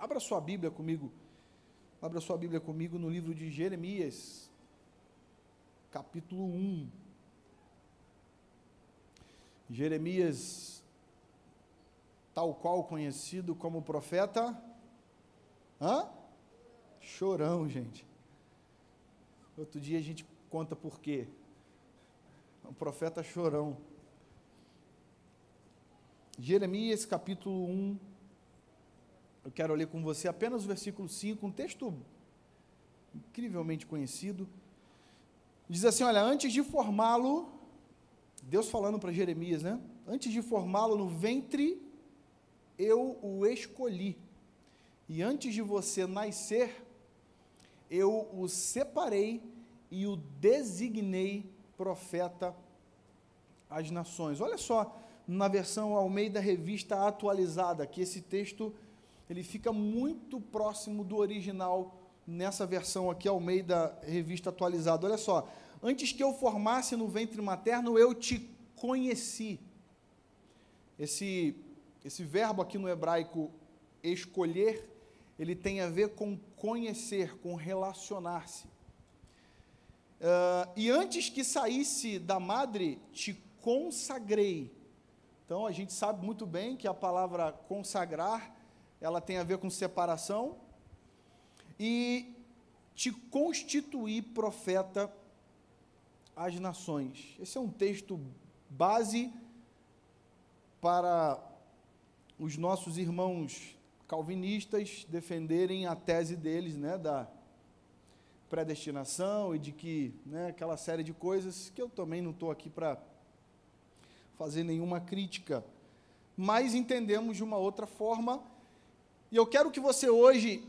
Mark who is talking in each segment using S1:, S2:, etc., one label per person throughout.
S1: Abra sua Bíblia comigo. Abra sua Bíblia comigo no livro de Jeremias, capítulo 1. Jeremias, tal qual conhecido como profeta. Hã? Chorão, gente. Outro dia a gente conta por quê. O profeta chorão. Jeremias capítulo 1. Eu quero ler com você apenas o versículo 5, um texto incrivelmente conhecido. Diz assim: Olha, antes de formá-lo, Deus falando para Jeremias, né? Antes de formá-lo no ventre, eu o escolhi. E antes de você nascer, eu o separei e o designei profeta às nações. Olha só, na versão Almeida Revista Atualizada, que esse texto ele fica muito próximo do original nessa versão aqui Almeida Revista Atualizada. Olha só, antes que eu formasse no ventre materno, eu te conheci. Esse esse verbo aqui no hebraico escolher, ele tem a ver com conhecer, com relacionar-se. Uh, e antes que saísse da madre, te consagrei. Então a gente sabe muito bem que a palavra consagrar, ela tem a ver com separação. E te constituí profeta às nações. Esse é um texto base para os nossos irmãos calvinistas defenderem a tese deles, né, da predestinação e de que, né, aquela série de coisas que eu também não estou aqui para fazer nenhuma crítica, mas entendemos de uma outra forma. E eu quero que você hoje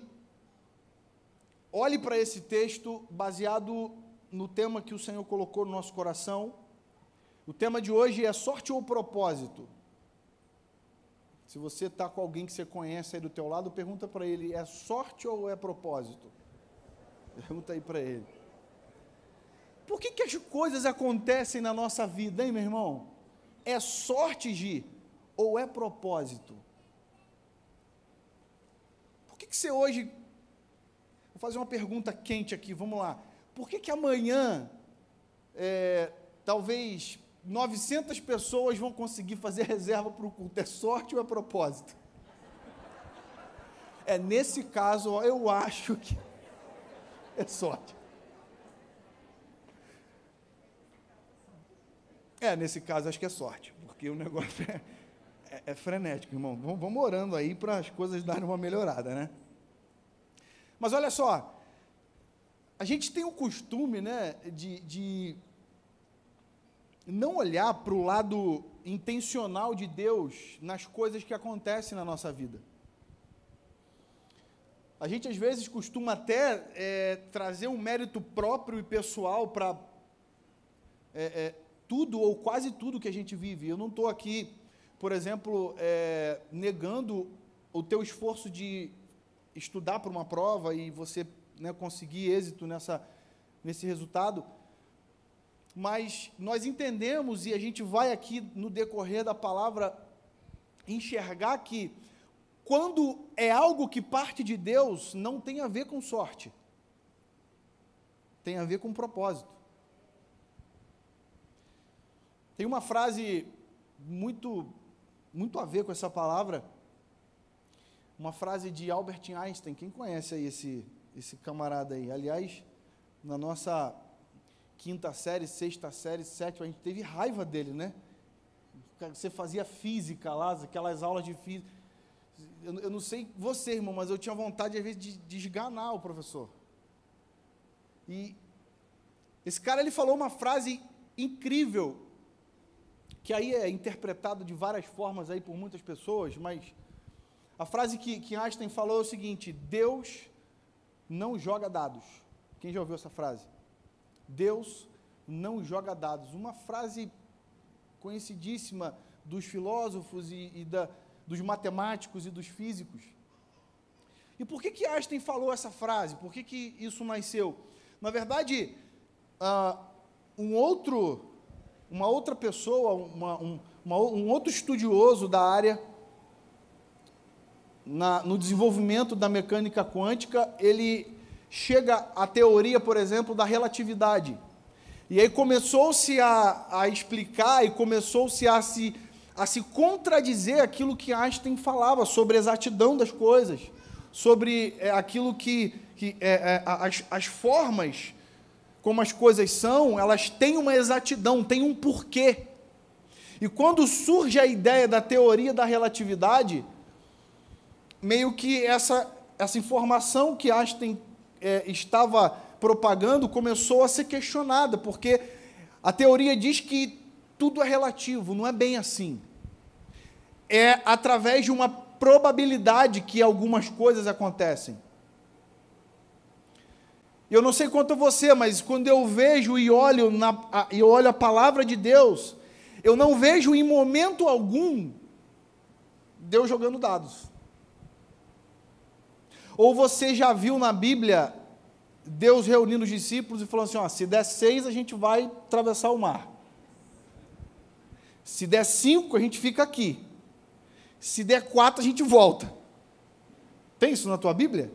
S1: olhe para esse texto baseado no tema que o Senhor colocou no nosso coração. O tema de hoje é sorte ou propósito. Se você está com alguém que você conhece aí do teu lado, pergunta para ele, é sorte ou é propósito? Pergunta aí para ele. Por que, que as coisas acontecem na nossa vida, hein, meu irmão? É sorte, Gi, ou é propósito? Que você hoje. Vou fazer uma pergunta quente aqui, vamos lá. Por que, que amanhã, é, talvez 900 pessoas vão conseguir fazer reserva para o culto? É sorte ou é propósito? É, nesse caso, eu acho que é sorte. É, nesse caso acho que é sorte, porque o negócio é, é, frenético, irmão. Vamos, vamos orando aí para as coisas darem uma melhorada, né? Mas olha só, a gente tem o costume, né, de, de não olhar para o lado intencional de Deus nas coisas que acontecem na nossa vida. A gente às vezes costuma até é, trazer um mérito próprio e pessoal para é, é, tudo ou quase tudo que a gente vive. Eu não estou aqui, por exemplo, é, negando o teu esforço de estudar para uma prova e você né, conseguir êxito nessa, nesse resultado, mas nós entendemos e a gente vai aqui no decorrer da palavra enxergar que quando é algo que parte de Deus, não tem a ver com sorte. Tem a ver com propósito. Tem uma frase muito muito a ver com essa palavra. Uma frase de Albert Einstein. Quem conhece aí esse esse camarada aí? Aliás, na nossa quinta série, sexta série, sétima, a gente teve raiva dele, né? Você fazia física lá, aquelas aulas de física eu, eu, não sei você, irmão, mas eu tinha vontade, às vezes, de, de esganar o professor. E esse cara, ele falou uma frase incrível, que aí é interpretado de várias formas aí por muitas pessoas, mas a frase que, que Einstein falou é o seguinte: Deus não joga dados. Quem já ouviu essa frase? Deus não joga dados. Uma frase conhecidíssima dos filósofos e, e da, dos matemáticos e dos físicos. E por que, que Einstein falou essa frase? Por que, que isso nasceu? Na verdade, uh, um outro, uma outra pessoa, uma, um, uma, um outro estudioso da área, na, no desenvolvimento da mecânica quântica, ele chega à teoria, por exemplo, da relatividade. E aí começou-se a, a explicar e começou-se a se, a se contradizer aquilo que Einstein falava sobre a exatidão das coisas, sobre é, aquilo que, que é, é, as, as formas como as coisas são, elas têm uma exatidão, têm um porquê. E quando surge a ideia da teoria da relatividade, meio que essa, essa informação que Einstein é, estava propagando começou a ser questionada, porque a teoria diz que tudo é relativo, não é bem assim. É através de uma probabilidade que algumas coisas acontecem. Eu não sei quanto você, mas quando eu vejo e olho, na, a, e olho a palavra de Deus, eu não vejo em momento algum Deus jogando dados. Ou você já viu na Bíblia Deus reunindo os discípulos e falando assim: ó, se der seis, a gente vai atravessar o mar. Se der cinco, a gente fica aqui. Se der quatro, a gente volta. Tem isso na tua Bíblia?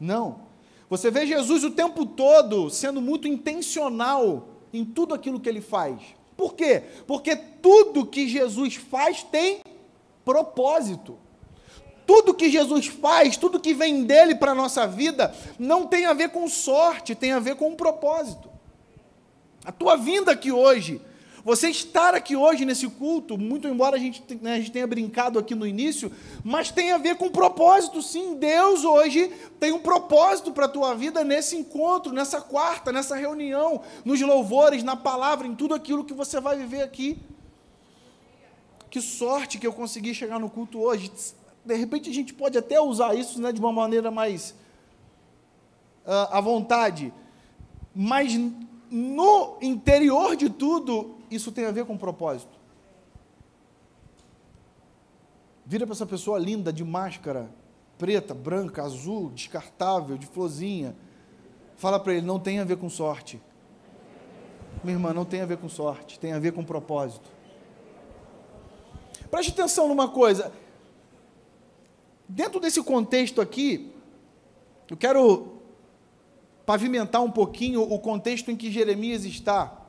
S1: Não. Você vê Jesus o tempo todo sendo muito intencional em tudo aquilo que ele faz. Por quê? Porque tudo que Jesus faz tem propósito. Tudo que Jesus faz, tudo que vem dele para a nossa vida, não tem a ver com sorte, tem a ver com um propósito. A tua vinda aqui hoje, você estar aqui hoje nesse culto, muito embora a gente, né, a gente tenha brincado aqui no início, mas tem a ver com propósito, sim. Deus hoje tem um propósito para a tua vida nesse encontro, nessa quarta, nessa reunião, nos louvores, na palavra, em tudo aquilo que você vai viver aqui. Que sorte que eu consegui chegar no culto hoje de repente a gente pode até usar isso né, de uma maneira mais uh, à vontade, mas no interior de tudo, isso tem a ver com propósito. Vira para essa pessoa linda, de máscara, preta, branca, azul, descartável, de florzinha. Fala para ele: não tem a ver com sorte. Minha irmã, não tem a ver com sorte, tem a ver com propósito. Preste atenção numa coisa: Dentro desse contexto aqui, eu quero pavimentar um pouquinho o contexto em que Jeremias está.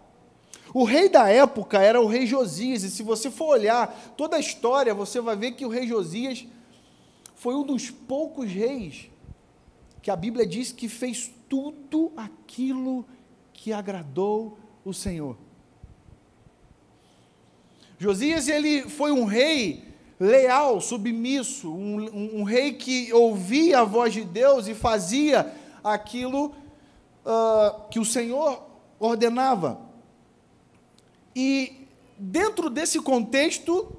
S1: O rei da época era o rei Josias, e se você for olhar toda a história, você vai ver que o rei Josias foi um dos poucos reis que a Bíblia diz que fez tudo aquilo que agradou o Senhor. Josias ele foi um rei leal, submisso, um, um, um, rei que ouvia a voz de Deus e fazia aquilo uh, que o Senhor ordenava. E dentro desse contexto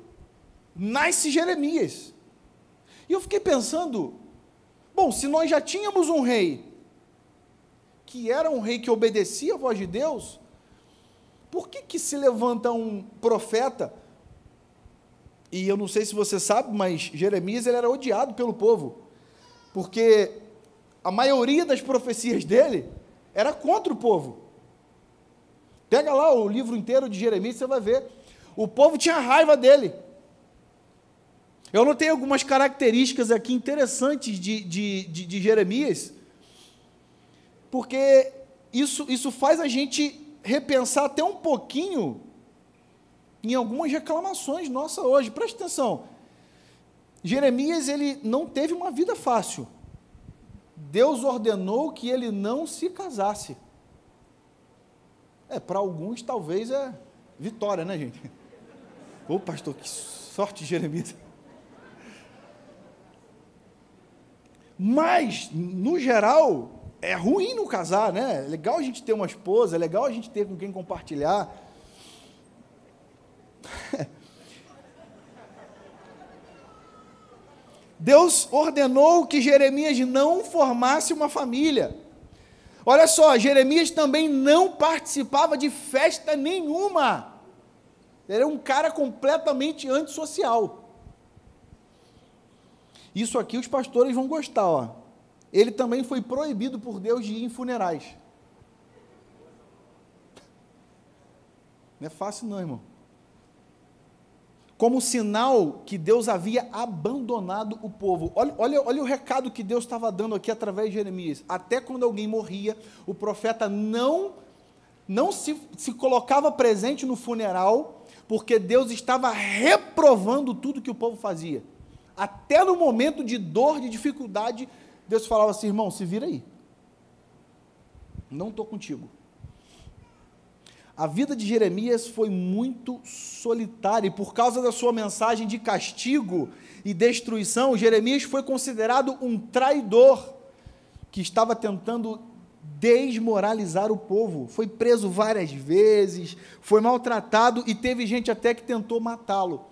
S1: nasce Jeremias. E eu fiquei pensando, bom, se nós já tínhamos um rei que era um rei que obedecia a voz de Deus, por que que se levanta um profeta e eu não sei se você sabe, mas Jeremias ele era odiado pelo povo, porque a maioria das profecias dele era contra o povo. Pega lá o livro inteiro de Jeremias, você vai ver. O povo tinha raiva dele. Eu notei algumas características aqui interessantes de, de, de, de Jeremias, porque isso, isso faz a gente repensar até um pouquinho em algumas reclamações nossa hoje. Preste atenção. Jeremias ele não teve uma vida fácil. Deus ordenou que ele não se casasse. É, para alguns talvez é vitória, né, gente? Ô, pastor, que sorte, Jeremias. Mas, no geral, é ruim não casar, né? É legal a gente ter uma esposa, é legal a gente ter com quem compartilhar. Deus ordenou que Jeremias não formasse uma família. Olha só, Jeremias também não participava de festa nenhuma. Ele era um cara completamente antissocial. Isso aqui os pastores vão gostar, ó. Ele também foi proibido por Deus de ir em funerais. Não é fácil não, irmão. Como sinal que Deus havia abandonado o povo. Olha, olha, olha o recado que Deus estava dando aqui através de Jeremias. Até quando alguém morria, o profeta não, não se, se colocava presente no funeral, porque Deus estava reprovando tudo que o povo fazia. Até no momento de dor, de dificuldade, Deus falava assim: irmão, se vira aí. Não estou contigo. A vida de Jeremias foi muito solitária e por causa da sua mensagem de castigo e destruição, Jeremias foi considerado um traidor que estava tentando desmoralizar o povo. Foi preso várias vezes, foi maltratado e teve gente até que tentou matá-lo.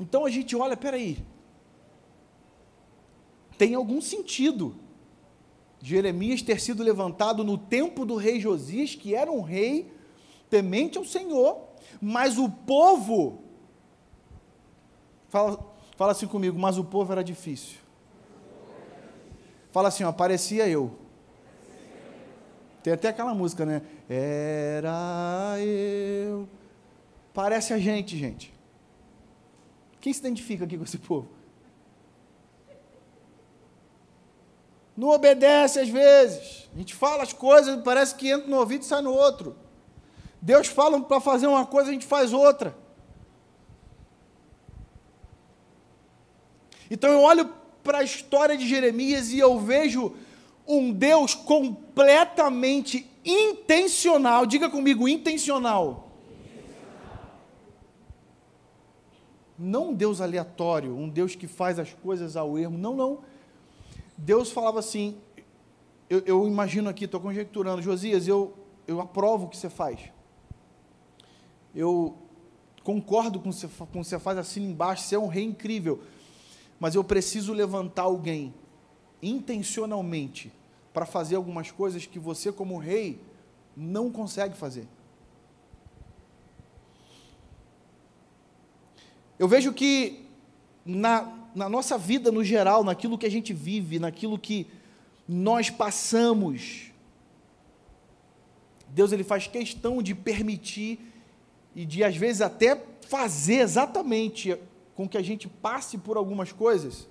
S1: Então a gente olha, peraí, tem algum sentido Jeremias ter sido levantado no tempo do rei Josias, que era um rei temente ao Senhor, mas o povo, fala, fala assim comigo, mas o povo era difícil. Fala assim, ó, parecia eu. Tem até aquela música, né? Era eu. Parece a gente, gente. Quem se identifica aqui com esse povo? Não obedece às vezes. A gente fala as coisas, parece que entra no ouvido e sai no outro. Deus fala para fazer uma coisa, a gente faz outra. Então eu olho para a história de Jeremias e eu vejo um Deus completamente intencional. Diga comigo, intencional. Não um Deus aleatório, um Deus que faz as coisas ao erro. Não, não Deus falava assim, eu, eu imagino aqui, estou conjecturando, Josias, eu, eu aprovo o que você faz. Eu concordo com o que você faz assim embaixo, você é um rei incrível. Mas eu preciso levantar alguém intencionalmente para fazer algumas coisas que você, como rei, não consegue fazer. Eu vejo que na, na nossa vida no geral, naquilo que a gente vive, naquilo que nós passamos. Deus ele faz questão de permitir e de às vezes até fazer exatamente com que a gente passe por algumas coisas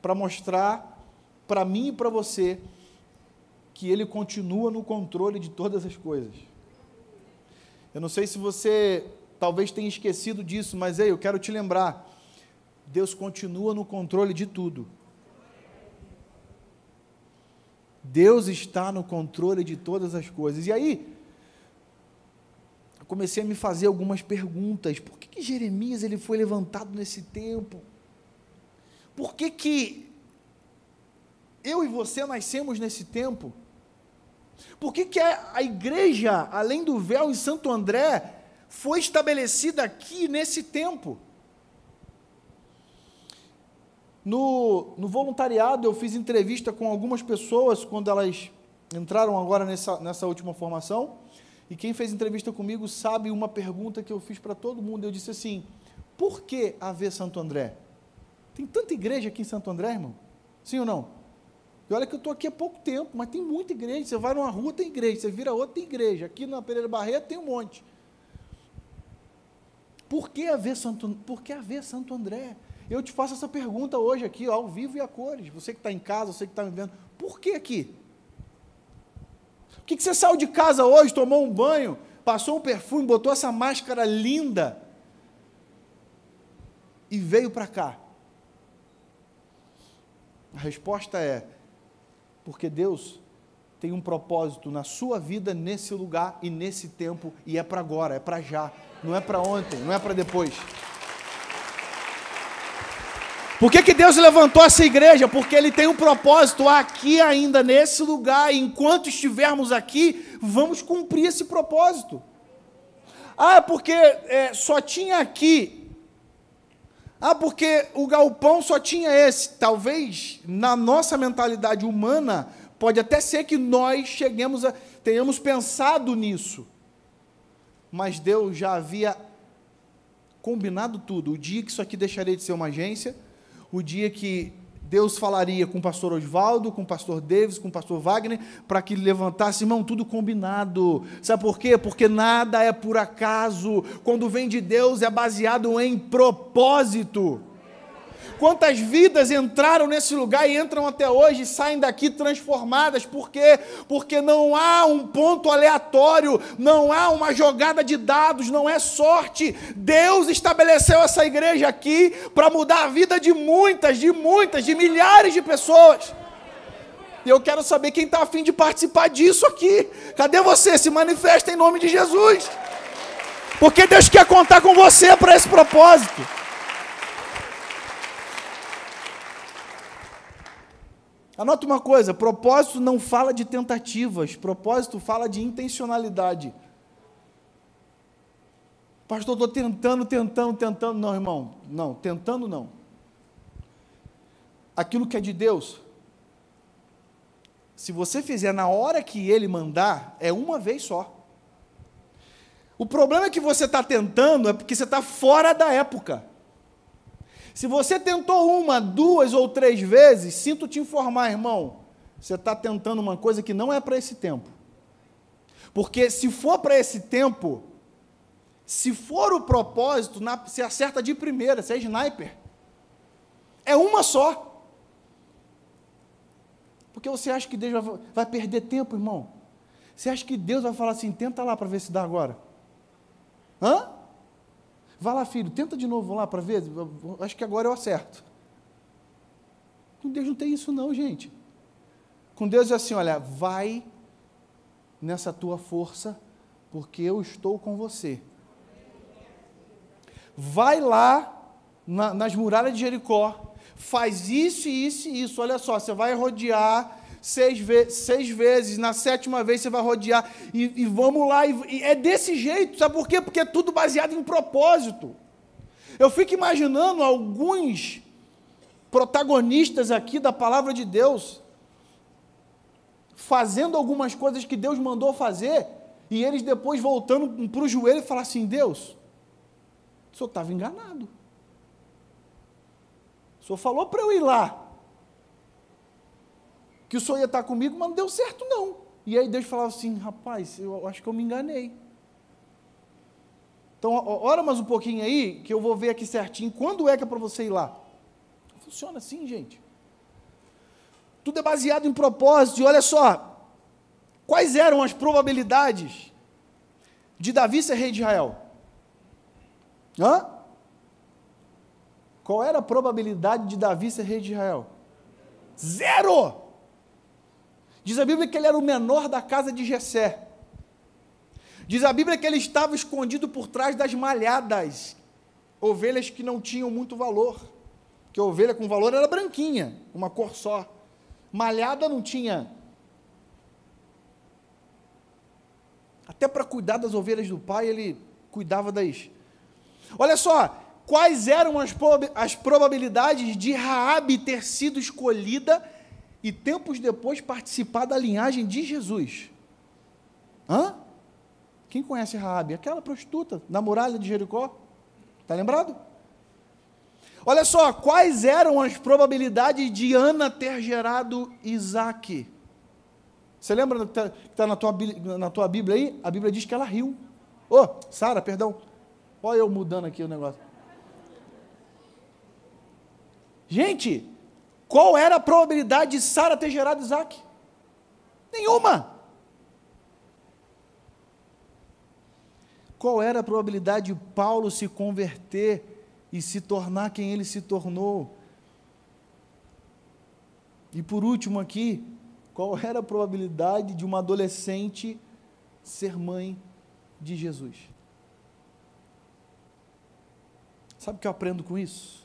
S1: para mostrar para mim e para você que ele continua no controle de todas as coisas. Eu não sei se você talvez tenha esquecido disso, mas ei, eu quero te lembrar Deus continua no controle de tudo. Deus está no controle de todas as coisas. E aí, eu comecei a me fazer algumas perguntas. Por que, que Jeremias ele foi levantado nesse tempo? Por que, que eu e você nascemos nesse tempo? Por que, que a igreja, além do véu em Santo André, foi estabelecida aqui nesse tempo? No, no voluntariado, eu fiz entrevista com algumas pessoas quando elas entraram agora nessa, nessa última formação. E quem fez entrevista comigo sabe uma pergunta que eu fiz para todo mundo. Eu disse assim: por que haver Santo André? Tem tanta igreja aqui em Santo André, irmão? Sim ou não? E olha que eu estou aqui há pouco tempo, mas tem muita igreja. Você vai numa rua, tem igreja. Você vira outra, tem igreja. Aqui na Pereira Barreto tem um monte. Por que haver Santo, por que haver Santo André? Eu te faço essa pergunta hoje aqui, ao vivo e a cores. Você que está em casa, você que está me vendo, por que aqui? Por que, que você saiu de casa hoje, tomou um banho, passou um perfume, botou essa máscara linda e veio para cá? A resposta é: porque Deus tem um propósito na sua vida, nesse lugar e nesse tempo, e é para agora, é para já, não é para ontem, não é para depois. Por que, que Deus levantou essa igreja? Porque Ele tem um propósito aqui ainda, nesse lugar. E enquanto estivermos aqui, vamos cumprir esse propósito. Ah, porque é, só tinha aqui. Ah, porque o galpão só tinha esse. Talvez, na nossa mentalidade humana, pode até ser que nós cheguemos a, tenhamos pensado nisso. Mas Deus já havia combinado tudo. O dia que isso aqui deixaria de ser uma agência, o dia que Deus falaria com o pastor Oswaldo, com o pastor Davis, com o pastor Wagner, para que levantasse, irmão, tudo combinado. Sabe por quê? Porque nada é por acaso. Quando vem de Deus é baseado em propósito. Quantas vidas entraram nesse lugar e entram até hoje e saem daqui transformadas? Por quê? Porque não há um ponto aleatório, não há uma jogada de dados, não é sorte. Deus estabeleceu essa igreja aqui para mudar a vida de muitas, de muitas, de milhares de pessoas. E eu quero saber quem está afim de participar disso aqui. Cadê você? Se manifesta em nome de Jesus. Porque Deus quer contar com você para esse propósito. Anota uma coisa: propósito não fala de tentativas, propósito fala de intencionalidade. Pastor, estou tentando, tentando, tentando. Não, irmão, não, tentando não. Aquilo que é de Deus, se você fizer na hora que Ele mandar, é uma vez só. O problema é que você está tentando é porque você está fora da época. Se você tentou uma, duas ou três vezes, sinto te informar, irmão, você está tentando uma coisa que não é para esse tempo. Porque se for para esse tempo, se for o propósito, na, você acerta de primeira, você é sniper. É uma só. Porque você acha que Deus vai, vai perder tempo, irmão? Você acha que Deus vai falar assim, tenta lá para ver se dá agora? Hã? Vá lá, filho, tenta de novo lá para ver. Acho que agora eu acerto. Com Deus não tem isso, não, gente. Com Deus é assim: olha, vai nessa tua força, porque eu estou com você. Vai lá na, nas muralhas de Jericó, faz isso, isso e isso. Olha só, você vai rodear seis, ve seis vezes, na sétima vez você vai rodear, e, e vamos lá, e, e é desse jeito, sabe por quê? Porque é tudo baseado em propósito. Eu fico imaginando alguns protagonistas aqui da palavra de Deus, fazendo algumas coisas que Deus mandou fazer, e eles depois voltando para o joelho e falar assim: Deus, o senhor estava enganado. O senhor falou para eu ir lá que o senhor ia estar comigo, mas não deu certo não. E aí Deus falava assim, rapaz, eu acho que eu me enganei. Então, ora mais um pouquinho aí, que eu vou ver aqui certinho, quando é que é para você ir lá? Funciona assim, gente. Tudo é baseado em propósito, e olha só, quais eram as probabilidades de Davi ser rei de Israel? Hã? Qual era a probabilidade de Davi ser rei de Israel? Zero! Diz a Bíblia que ele era o menor da casa de Jessé. Diz a Bíblia que ele estava escondido por trás das malhadas, ovelhas que não tinham muito valor. Que a ovelha com valor era branquinha, uma cor só. Malhada não tinha. Até para cuidar das ovelhas do pai, ele cuidava das. Olha só, quais eram as, as probabilidades de Raabe ter sido escolhida e tempos depois participar da linhagem de Jesus. Hã? Quem conhece Raabe? Aquela prostituta na muralha de Jericó. Está lembrado? Olha só, quais eram as probabilidades de Ana ter gerado Isaac? Você lembra que está tá na, tua, na tua Bíblia aí? A Bíblia diz que ela riu. Ô, oh, Sara, perdão. Olha eu mudando aqui o negócio. Gente, qual era a probabilidade de Sara ter gerado Isaac? Nenhuma. Qual era a probabilidade de Paulo se converter e se tornar quem ele se tornou? E por último aqui, qual era a probabilidade de uma adolescente ser mãe de Jesus? Sabe o que eu aprendo com isso?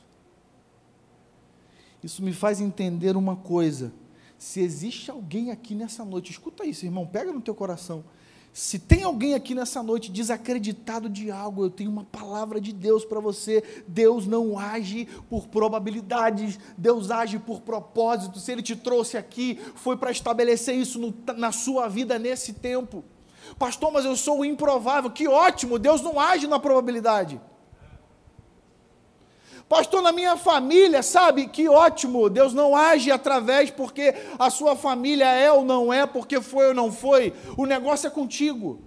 S1: Isso me faz entender uma coisa. Se existe alguém aqui nessa noite, escuta isso, irmão, pega no teu coração. Se tem alguém aqui nessa noite desacreditado de algo, eu tenho uma palavra de Deus para você. Deus não age por probabilidades, Deus age por propósito. Se Ele te trouxe aqui, foi para estabelecer isso no, na sua vida nesse tempo. Pastor, mas eu sou o improvável. Que ótimo, Deus não age na probabilidade. Pastor, na minha família, sabe? Que ótimo. Deus não age através porque a sua família é ou não é, porque foi ou não foi. O negócio é contigo.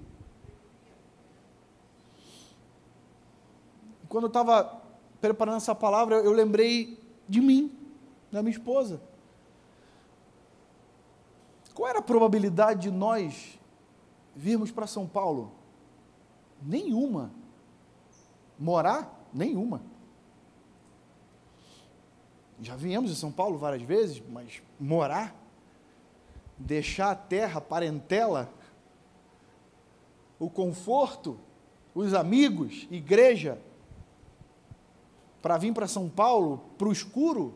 S1: Quando eu estava preparando essa palavra, eu lembrei de mim, da minha esposa. Qual era a probabilidade de nós virmos para São Paulo? Nenhuma. Morar? Nenhuma. Já viemos em São Paulo várias vezes, mas morar, deixar a terra, a parentela, o conforto, os amigos, igreja, para vir para São Paulo, para o escuro?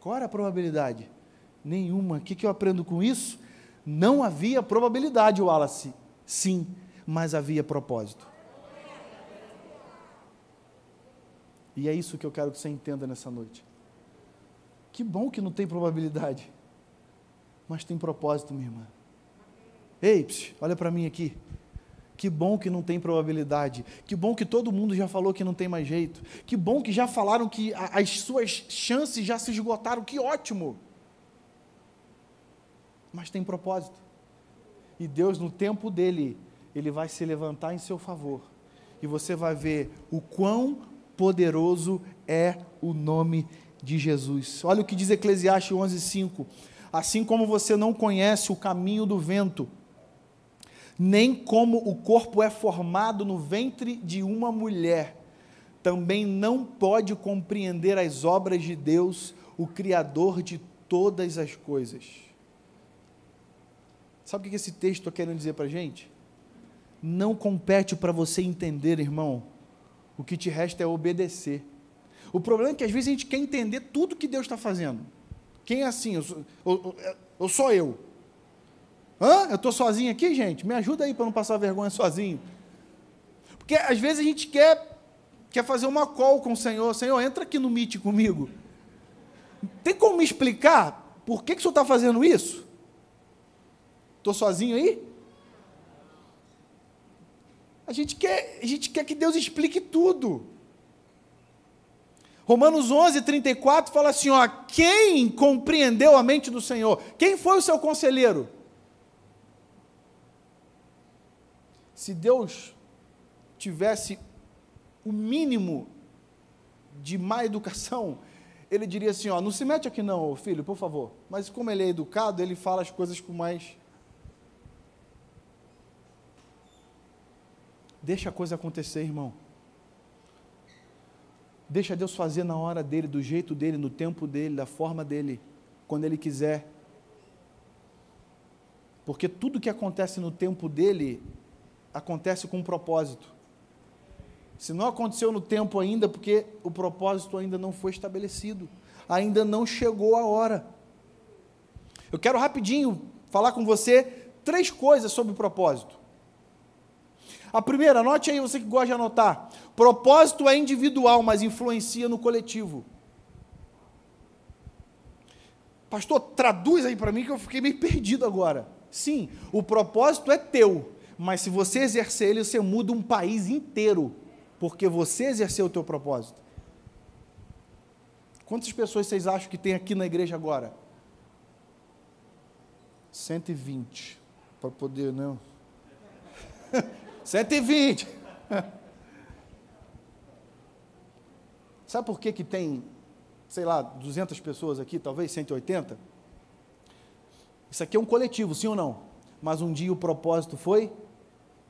S1: Qual era a probabilidade? Nenhuma. O que, que eu aprendo com isso? Não havia probabilidade, Wallace. Sim, mas havia propósito. E é isso que eu quero que você entenda nessa noite. Que bom que não tem probabilidade, mas tem propósito, minha irmã. Ei, olha para mim aqui. Que bom que não tem probabilidade. Que bom que todo mundo já falou que não tem mais jeito. Que bom que já falaram que as suas chances já se esgotaram. Que ótimo. Mas tem propósito. E Deus, no tempo dele, ele vai se levantar em seu favor. E você vai ver o quão poderoso é o nome de Jesus. Olha o que diz Eclesiastes 11:5. Assim como você não conhece o caminho do vento, nem como o corpo é formado no ventre de uma mulher, também não pode compreender as obras de Deus, o Criador de todas as coisas. Sabe o que esse texto está querendo dizer para a gente? Não compete para você entender, irmão, o que te resta é obedecer. O problema é que às vezes a gente quer entender tudo que Deus está fazendo. Quem é assim? Eu sou, eu, eu sou eu. Hã? Eu estou sozinho aqui, gente? Me ajuda aí para não passar vergonha sozinho. Porque às vezes a gente quer, quer fazer uma call com o Senhor. Senhor, entra aqui no Meet comigo. Tem como me explicar por que, que o Senhor está fazendo isso? Estou sozinho aí? A gente quer, a gente quer que Deus explique tudo. Romanos 11, 34 fala assim: ó, quem compreendeu a mente do Senhor? Quem foi o seu conselheiro? Se Deus tivesse o mínimo de má educação, ele diria assim: ó, não se mete aqui não, filho, por favor. Mas como ele é educado, ele fala as coisas com mais Deixa a coisa acontecer, irmão. Deixa Deus fazer na hora dele, do jeito dele, no tempo dele, da forma dele, quando ele quiser. Porque tudo que acontece no tempo dele acontece com um propósito. Se não aconteceu no tempo ainda, porque o propósito ainda não foi estabelecido, ainda não chegou a hora. Eu quero rapidinho falar com você três coisas sobre o propósito. A primeira, anote aí, você que gosta de anotar. Propósito é individual, mas influencia no coletivo. Pastor, traduz aí para mim que eu fiquei meio perdido agora. Sim, o propósito é teu, mas se você exercer ele, você muda um país inteiro, porque você exerceu o teu propósito. Quantas pessoas vocês acham que tem aqui na igreja agora? 120. Para poder, não. Né? 120. Sabe por que, que tem, sei lá, 200 pessoas aqui, talvez 180? Isso aqui é um coletivo, sim ou não? Mas um dia o propósito foi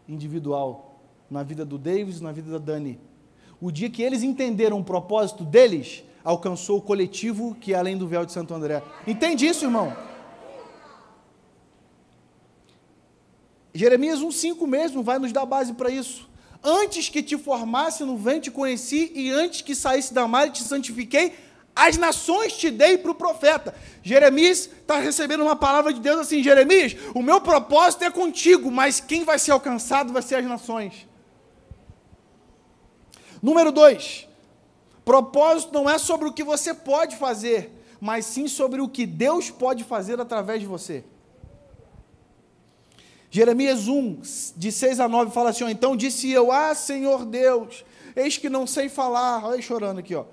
S1: individual, na vida do Davis, na vida da Dani. O dia que eles entenderam o propósito deles, alcançou o coletivo que é além do véu de Santo André. Entende isso, irmão? Jeremias 1,5 mesmo vai nos dar base para isso. Antes que te formasse no ventre conheci, e antes que saísse da mar te santifiquei, as nações te dei para o profeta. Jeremias está recebendo uma palavra de Deus assim: Jeremias, o meu propósito é contigo, mas quem vai ser alcançado vai ser as nações. Número dois, propósito não é sobre o que você pode fazer, mas sim sobre o que Deus pode fazer através de você. Jeremias 1, de 6 a 9, fala assim: Então disse eu, Ah, Senhor Deus, Eis que não sei falar. Olha aí chorando aqui, ó.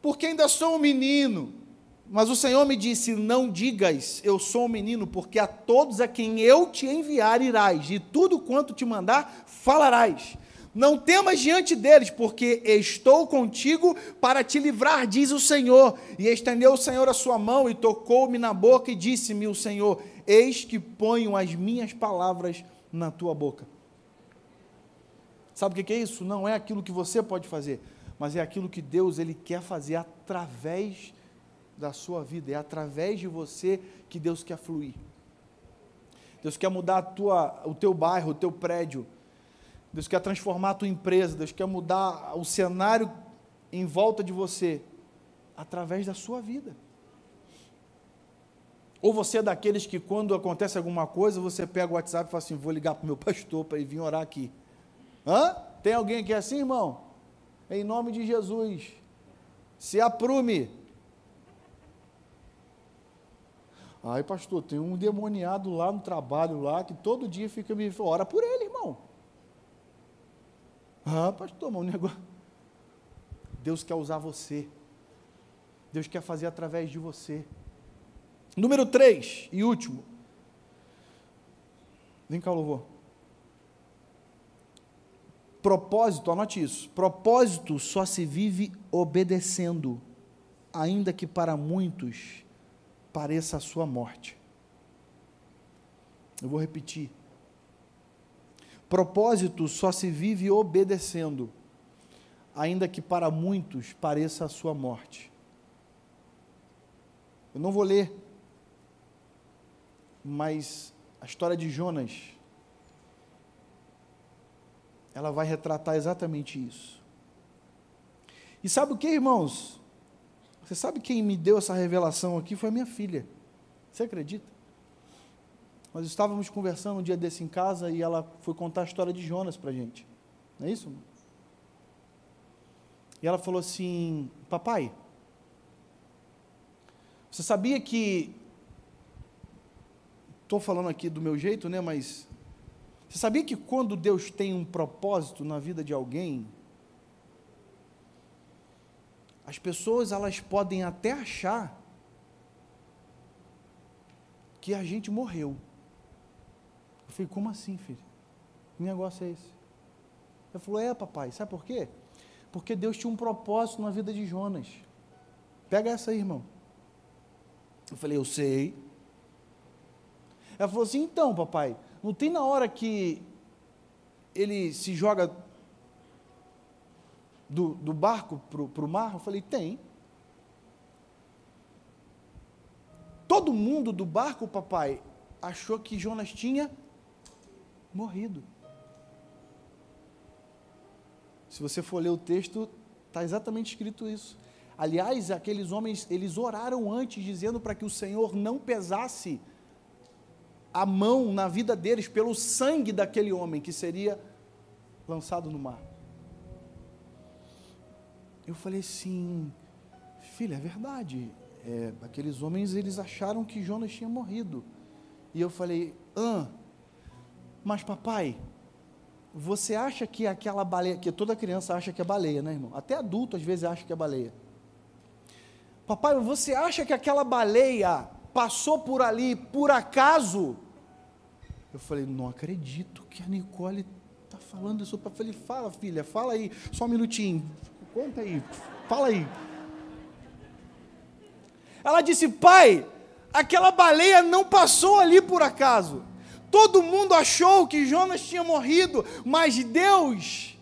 S1: Porque ainda sou um menino. Mas o Senhor me disse: Não digas, eu sou um menino, porque a todos a quem eu te enviar irás, e tudo quanto te mandar falarás. Não temas diante deles, porque estou contigo para te livrar, diz o Senhor. E estendeu o Senhor a sua mão e tocou-me na boca e disse-me o Senhor: Eis que ponho as minhas palavras na tua boca. Sabe o que é isso? Não é aquilo que você pode fazer, mas é aquilo que Deus ele quer fazer através da sua vida, é através de você que Deus quer fluir. Deus quer mudar a tua, o teu bairro, o teu prédio. Deus quer transformar a tua empresa, Deus quer mudar o cenário em volta de você através da sua vida. Ou você é daqueles que quando acontece alguma coisa, você pega o WhatsApp e fala assim, vou ligar para o meu pastor para ele vir orar aqui. Hã? Tem alguém aqui assim, irmão? Em nome de Jesus. Se aprume. Ai, pastor, tem um demoniado lá no trabalho lá que todo dia fica me ora por ele, irmão. Ah, pastor, mas o negócio. Deus quer usar você. Deus quer fazer através de você. Número 3 e último. Vem cá, louvor. Propósito, anote isso. Propósito só se vive obedecendo, ainda que para muitos pareça a sua morte. Eu vou repetir. Propósito só se vive obedecendo, ainda que para muitos pareça a sua morte. Eu não vou ler, mas a história de Jonas, ela vai retratar exatamente isso. E sabe o que, irmãos? Você sabe quem me deu essa revelação aqui? Foi a minha filha. Você acredita? Nós estávamos conversando um dia desse em casa e ela foi contar a história de Jonas para gente. Não é isso? E ela falou assim: Papai, você sabia que. Estou falando aqui do meu jeito, né? Mas. Você sabia que quando Deus tem um propósito na vida de alguém, as pessoas elas podem até achar que a gente morreu. Eu falei, como assim, filho? Que negócio é esse? Ele falou, é, papai, sabe por quê? Porque Deus tinha um propósito na vida de Jonas. Pega essa aí, irmão. Eu falei, eu sei. Ela falou assim, então, papai, não tem na hora que ele se joga do, do barco para o mar? Eu falei, tem. Todo mundo do barco, papai, achou que Jonas tinha morrido. Se você for ler o texto, está exatamente escrito isso. Aliás, aqueles homens, eles oraram antes, dizendo para que o Senhor não pesasse a mão na vida deles pelo sangue daquele homem que seria lançado no mar. Eu falei assim, filha, é verdade. É, aqueles homens, eles acharam que Jonas tinha morrido. E eu falei, ah, mas papai, você acha que aquela baleia, que toda criança acha que é baleia, né, irmão? Até adulto às vezes acha que é baleia. Papai, você acha que aquela baleia passou por ali por acaso? Eu falei, não acredito que a Nicole está falando isso. Eu falei, fala, filha, fala aí, só um minutinho, conta aí, fala aí. Ela disse, pai, aquela baleia não passou ali por acaso. Todo mundo achou que Jonas tinha morrido, mas Deus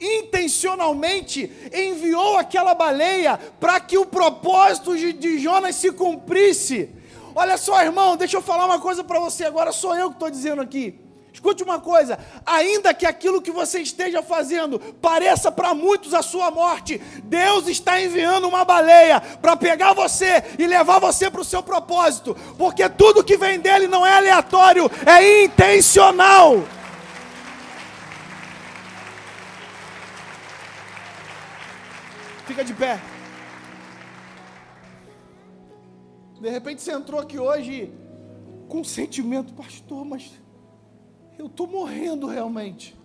S1: intencionalmente enviou aquela baleia para que o propósito de, de, Jonas se cumprisse. Olha só, irmão, deixa eu falar uma coisa para você agora, sou eu que estou dizendo aqui. Escute uma coisa: ainda que aquilo que você esteja fazendo pareça para muitos a sua morte, Deus está enviando uma baleia para pegar você e levar você para o seu propósito, porque tudo que vem dele não é aleatório, é intencional. Fica de pé. De repente você entrou aqui hoje com sentimento, pastor, mas eu estou morrendo realmente.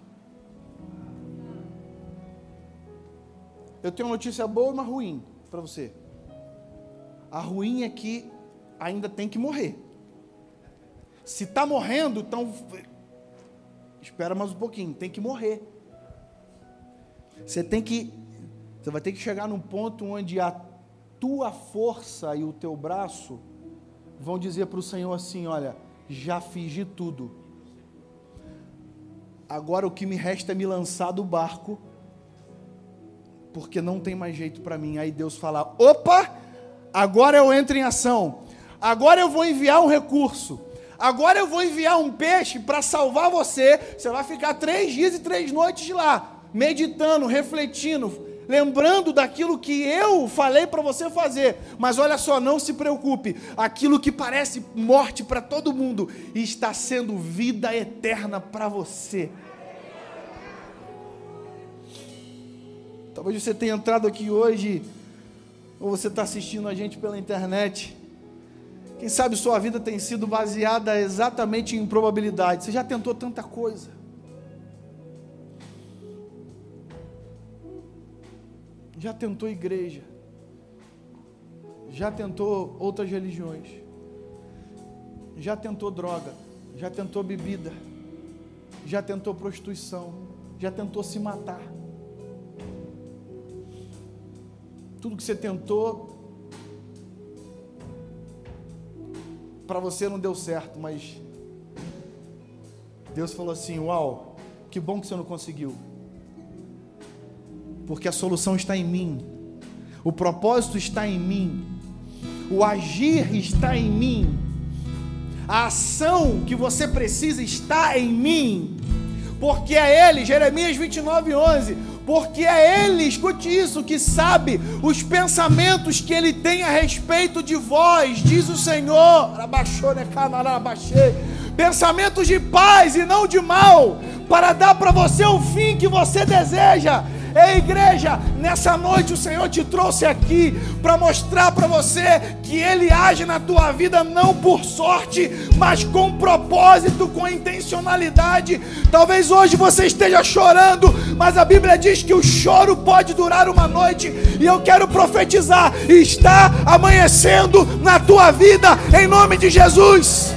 S1: eu tenho uma notícia boa e uma ruim para você. A ruim é que ainda tem que morrer. Se está morrendo, então espera mais um pouquinho, tem que morrer. Você tem que, você vai ter que chegar num ponto onde a tua força e o teu braço vão dizer para o Senhor assim: olha, já fiz de tudo. Agora o que me resta é me lançar do barco, porque não tem mais jeito para mim. Aí Deus fala: opa, agora eu entro em ação. Agora eu vou enviar um recurso. Agora eu vou enviar um peixe para salvar você. Você vai ficar três dias e três noites de lá, meditando, refletindo, lembrando daquilo que eu falei para você fazer. Mas olha só, não se preocupe. Aquilo que parece morte para todo mundo está sendo vida eterna para você. Talvez você tenha entrado aqui hoje, ou você está assistindo a gente pela internet. Quem sabe sua vida tem sido baseada exatamente em probabilidade. Você já tentou tanta coisa. Já tentou igreja. Já tentou outras religiões. Já tentou droga. Já tentou bebida. Já tentou prostituição. Já tentou se matar. Tudo que você tentou para você não deu certo, mas Deus falou assim: Uau, que bom que você não conseguiu porque a solução está em mim, o propósito está em mim, o agir está em mim, a ação que você precisa está em mim, porque é Ele, Jeremias 29, 11, porque é Ele, escute isso, que sabe os pensamentos que Ele tem a respeito de vós, diz o Senhor, pensamentos de paz e não de mal, para dar para você o fim que você deseja. Ei, igreja, nessa noite o Senhor te trouxe aqui para mostrar para você que Ele age na tua vida não por sorte, mas com propósito, com intencionalidade. Talvez hoje você esteja chorando, mas a Bíblia diz que o choro pode durar uma noite, e eu quero profetizar: está amanhecendo na tua vida, em nome de Jesus.